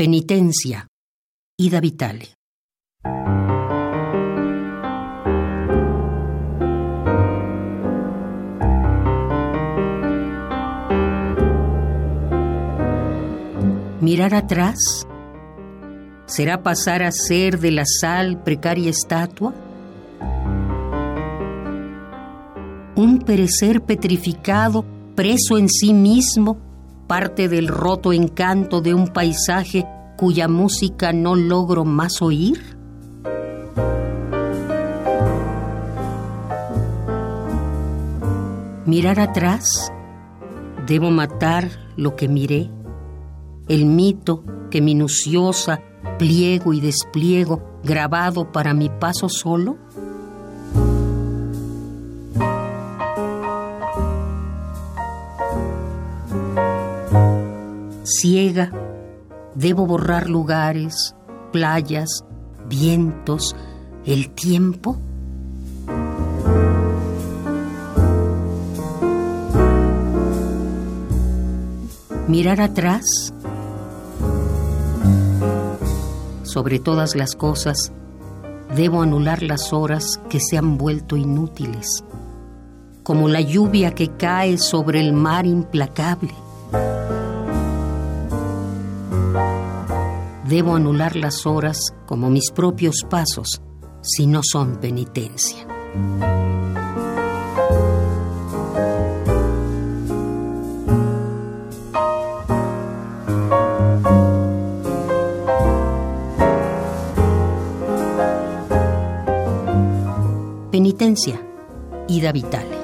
Penitencia. Ida Vitale. Mirar atrás será pasar a ser de la sal precaria estatua. Un perecer petrificado, preso en sí mismo, parte del roto encanto de un paisaje cuya música no logro más oír? Mirar atrás, debo matar lo que miré, el mito que minuciosa pliego y despliego grabado para mi paso solo. Ciega, debo borrar lugares, playas, vientos, el tiempo? Mirar atrás, sobre todas las cosas, debo anular las horas que se han vuelto inútiles, como la lluvia que cae sobre el mar implacable debo anular las horas como mis propios pasos si no son penitencia. Penitencia, Ida Vitale.